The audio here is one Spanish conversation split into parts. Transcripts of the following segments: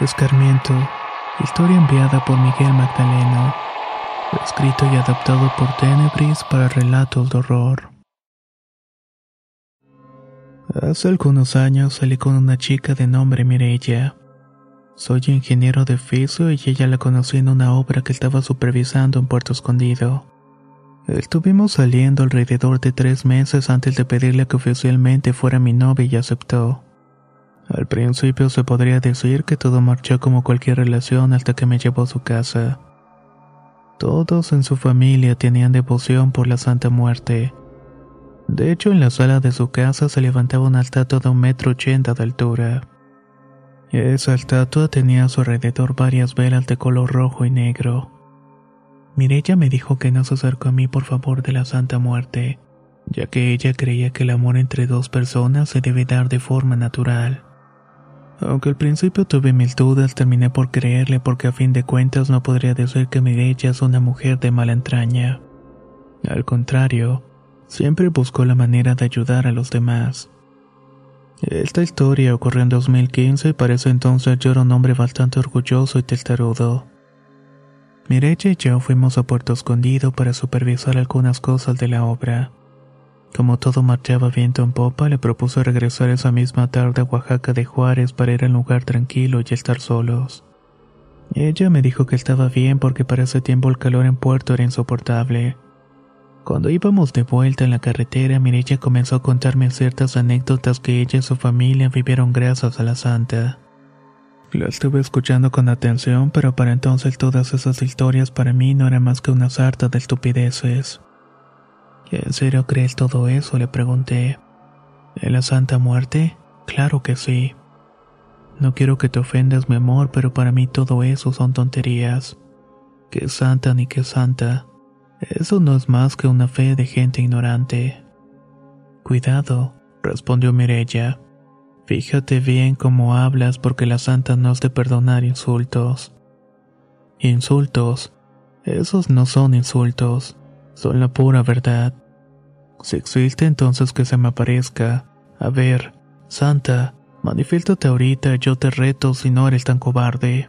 Escarmiento. Historia enviada por Miguel Magdaleno. Escrito y adaptado por Tenebris para relatos de horror. Hace algunos años salí con una chica de nombre Mireya. Soy ingeniero de oficio y ella la conocí en una obra que estaba supervisando en Puerto Escondido. Estuvimos saliendo alrededor de tres meses antes de pedirle que oficialmente fuera mi novia y aceptó. Al principio se podría decir que todo marchó como cualquier relación hasta que me llevó a su casa. Todos en su familia tenían devoción por la Santa Muerte. De hecho, en la sala de su casa se levantaba una estatua de un metro ochenta de altura. Esa estatua tenía a su alrededor varias velas de color rojo y negro. Mirella me dijo que no se acercó a mí por favor de la Santa Muerte, ya que ella creía que el amor entre dos personas se debe dar de forma natural. Aunque al principio tuve mil dudas, terminé por creerle porque a fin de cuentas no podría decir que Mireya es una mujer de mala entraña. Al contrario, siempre buscó la manera de ayudar a los demás. Esta historia ocurrió en 2015 y para ese entonces yo era un hombre bastante orgulloso y testarudo. Mireya y yo fuimos a Puerto Escondido para supervisar algunas cosas de la obra. Como todo marchaba viento en popa, le propuso regresar esa misma tarde a Oaxaca de Juárez para ir a un lugar tranquilo y estar solos. Ella me dijo que estaba bien porque para ese tiempo el calor en puerto era insoportable. Cuando íbamos de vuelta en la carretera, Mirella comenzó a contarme ciertas anécdotas que ella y su familia vivieron gracias a la santa. La estuve escuchando con atención, pero para entonces todas esas historias para mí no eran más que una sarta de estupideces. ¿En serio crees todo eso? le pregunté. ¿En la Santa Muerte? Claro que sí. No quiero que te ofendas, mi amor, pero para mí todo eso son tonterías. ¿Qué santa ni qué santa? Eso no es más que una fe de gente ignorante. Cuidado, respondió Mirella. Fíjate bien cómo hablas porque la santa no es de perdonar insultos. Insultos. Esos no son insultos, son la pura verdad. Si existe entonces que se me aparezca. A ver, Santa, manifiéstate ahorita, yo te reto si no eres tan cobarde.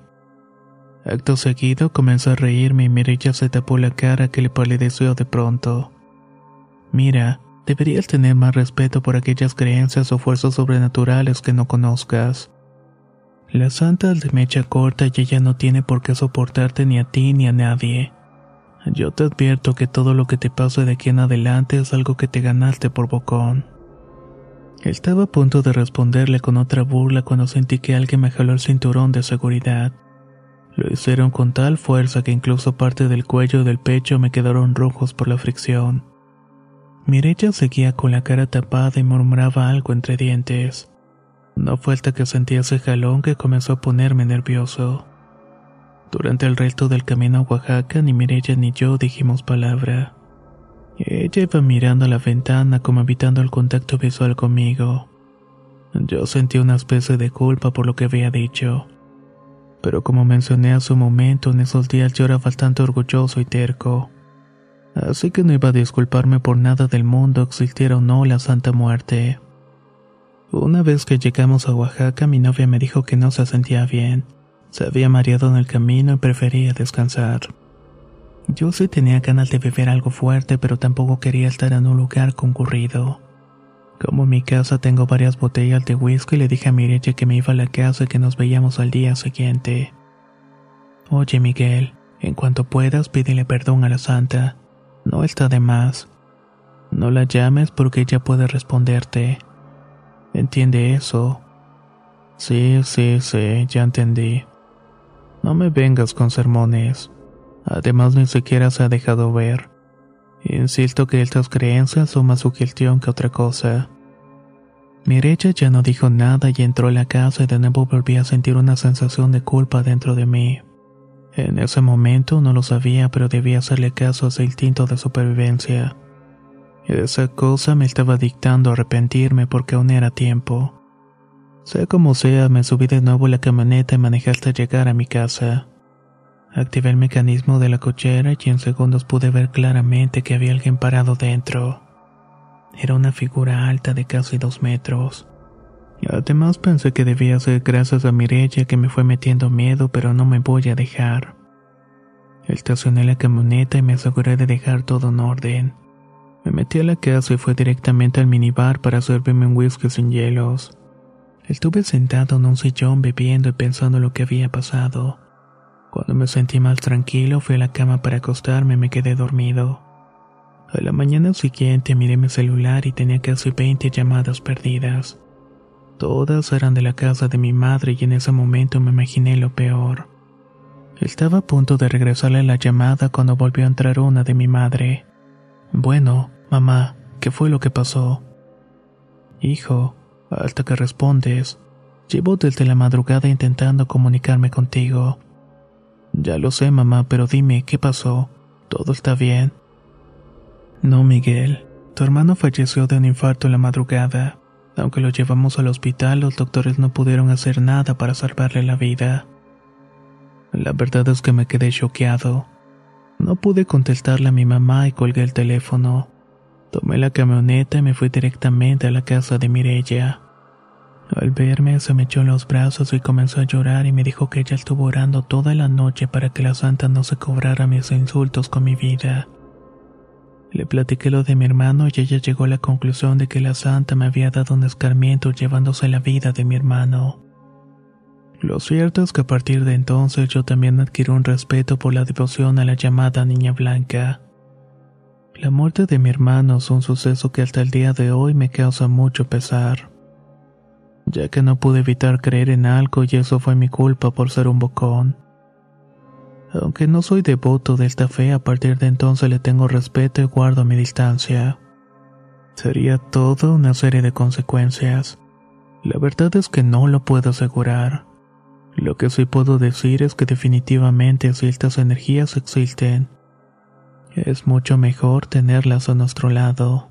Acto seguido comenzó a reírme y Mirella se tapó la cara que le palideció de pronto. Mira, deberías tener más respeto por aquellas creencias o fuerzas sobrenaturales que no conozcas. La santa es de mecha corta y ella no tiene por qué soportarte ni a ti ni a nadie. Yo te advierto que todo lo que te pase de aquí en adelante es algo que te ganaste por bocón. Estaba a punto de responderle con otra burla cuando sentí que alguien me jaló el cinturón de seguridad. Lo hicieron con tal fuerza que incluso parte del cuello y del pecho me quedaron rojos por la fricción. Mireya seguía con la cara tapada y murmuraba algo entre dientes. No fue hasta que sentí ese jalón que comenzó a ponerme nervioso. Durante el resto del camino a Oaxaca, ni Mireya ni yo dijimos palabra. Ella iba mirando a la ventana como evitando el contacto visual conmigo. Yo sentí una especie de culpa por lo que había dicho. Pero como mencioné hace un momento, en esos días yo era bastante orgulloso y terco. Así que no iba a disculparme por nada del mundo, existiera o no la Santa Muerte. Una vez que llegamos a Oaxaca, mi novia me dijo que no se sentía bien se había mareado en el camino y prefería descansar. Yo sí tenía ganas de beber algo fuerte, pero tampoco quería estar en un lugar concurrido. Como en mi casa tengo varias botellas de whisky, le dije a Mireya que me iba a la casa y que nos veíamos al día siguiente. Oye, Miguel, en cuanto puedas, pídele perdón a la santa. No está de más. No la llames porque ella puede responderte. ¿Entiende eso? Sí, sí, sí, ya entendí. No me vengas con sermones. Además, ni siquiera se ha dejado ver. Insisto que estas creencias son más sugestión que otra cosa. Mireya ya no dijo nada y entró a la casa y de nuevo volví a sentir una sensación de culpa dentro de mí. En ese momento no lo sabía, pero debía hacerle caso a ese instinto de supervivencia. Esa cosa me estaba dictando arrepentirme porque aún era tiempo. Sea como sea, me subí de nuevo la camioneta y manejé hasta llegar a mi casa. Activé el mecanismo de la cochera y en segundos pude ver claramente que había alguien parado dentro. Era una figura alta de casi dos metros. Además pensé que debía ser gracias a Mireya que me fue metiendo miedo, pero no me voy a dejar. Estacioné la camioneta y me aseguré de dejar todo en orden. Me metí a la casa y fui directamente al minibar para servirme un whisky sin hielos. Estuve sentado en un sillón bebiendo y pensando lo que había pasado. Cuando me sentí más tranquilo, fui a la cama para acostarme y me quedé dormido. A la mañana siguiente miré mi celular y tenía casi 20 llamadas perdidas. Todas eran de la casa de mi madre y en ese momento me imaginé lo peor. Estaba a punto de regresarle la llamada cuando volvió a entrar una de mi madre. Bueno, mamá, ¿qué fue lo que pasó? Hijo, hasta que respondes. Llevo desde la madrugada intentando comunicarme contigo. Ya lo sé, mamá, pero dime, ¿qué pasó? ¿Todo está bien? No, Miguel. Tu hermano falleció de un infarto en la madrugada. Aunque lo llevamos al hospital, los doctores no pudieron hacer nada para salvarle la vida. La verdad es que me quedé choqueado. No pude contestarle a mi mamá y colgué el teléfono. Tomé la camioneta y me fui directamente a la casa de Mirella. Al verme se me echó en los brazos y comenzó a llorar y me dijo que ella estuvo orando toda la noche para que la santa no se cobrara mis insultos con mi vida. Le platiqué lo de mi hermano y ella llegó a la conclusión de que la santa me había dado un escarmiento llevándose la vida de mi hermano. Lo cierto es que a partir de entonces yo también adquirí un respeto por la devoción a la llamada Niña Blanca. La muerte de mi hermano es un suceso que hasta el día de hoy me causa mucho pesar ya que no pude evitar creer en algo y eso fue mi culpa por ser un bocón. Aunque no soy devoto de esta fe, a partir de entonces le tengo respeto y guardo mi distancia. Sería todo una serie de consecuencias. La verdad es que no lo puedo asegurar. Lo que sí puedo decir es que definitivamente si estas energías existen, es mucho mejor tenerlas a nuestro lado.